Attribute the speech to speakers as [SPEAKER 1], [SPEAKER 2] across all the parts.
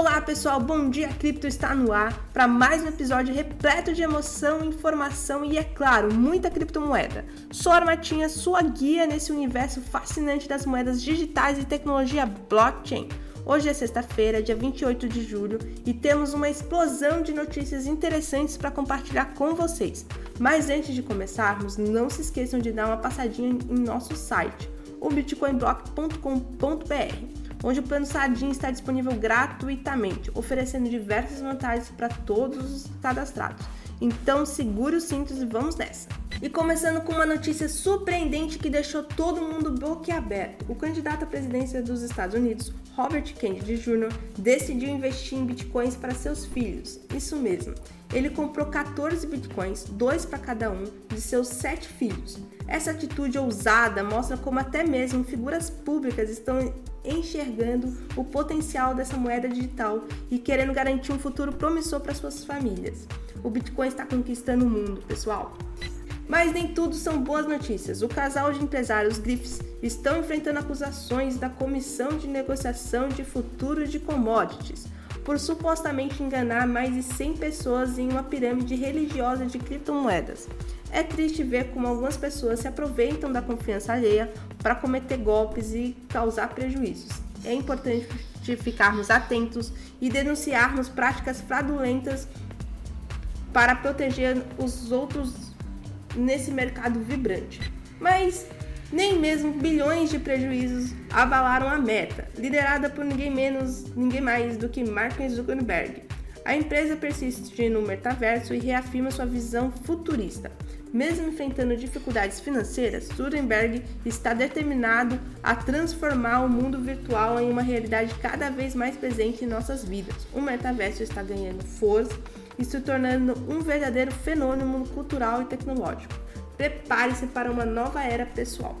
[SPEAKER 1] Olá pessoal, bom dia! Cripto está no ar para mais um episódio repleto de emoção, informação e, é claro, muita criptomoeda. Sou Armatinha, sua guia nesse universo fascinante das moedas digitais e tecnologia blockchain. Hoje é sexta-feira, dia 28 de julho, e temos uma explosão de notícias interessantes para compartilhar com vocês. Mas antes de começarmos, não se esqueçam de dar uma passadinha em nosso site, o bitcoinblock.com.br onde o plano Sardinha está disponível gratuitamente, oferecendo diversas vantagens para todos os cadastrados. Então segure os cintos e vamos nessa! E começando com uma notícia surpreendente que deixou todo mundo boquiaberto. O candidato à presidência dos Estados Unidos, Robert Kennedy Jr., decidiu investir em bitcoins para seus filhos. Isso mesmo. Ele comprou 14 bitcoins, dois para cada um, de seus sete filhos. Essa atitude ousada mostra como até mesmo figuras públicas estão enxergando o potencial dessa moeda digital e querendo garantir um futuro promissor para suas famílias. O Bitcoin está conquistando o mundo, pessoal. Mas nem tudo são boas notícias. O casal de empresários Griffiths estão enfrentando acusações da Comissão de Negociação de Futuros de Commodities por supostamente enganar mais de 100 pessoas em uma pirâmide religiosa de criptomoedas. É triste ver como algumas pessoas se aproveitam da confiança alheia para cometer golpes e causar prejuízos. É importante ficarmos atentos e denunciarmos práticas fraudulentas para proteger os outros nesse mercado vibrante. Mas nem mesmo bilhões de prejuízos abalaram a meta, liderada por ninguém menos, ninguém mais do que Mark Zuckerberg. A empresa persiste no metaverso e reafirma sua visão futurista. Mesmo enfrentando dificuldades financeiras, Zuckerberg está determinado a transformar o mundo virtual em uma realidade cada vez mais presente em nossas vidas. O metaverso está ganhando força e se tornando um verdadeiro fenômeno cultural e tecnológico. Prepare-se para uma nova era pessoal.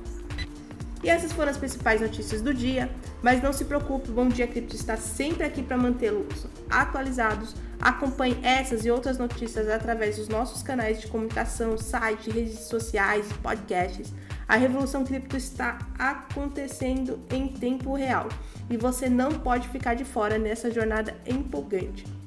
[SPEAKER 1] E essas foram as principais notícias do dia, mas não se preocupe, o Bom Dia Cripto está sempre aqui para mantê-los atualizados. Acompanhe essas e outras notícias através dos nossos canais de comunicação, site, redes sociais, podcasts. A revolução cripto está acontecendo em tempo real e você não pode ficar de fora nessa jornada empolgante.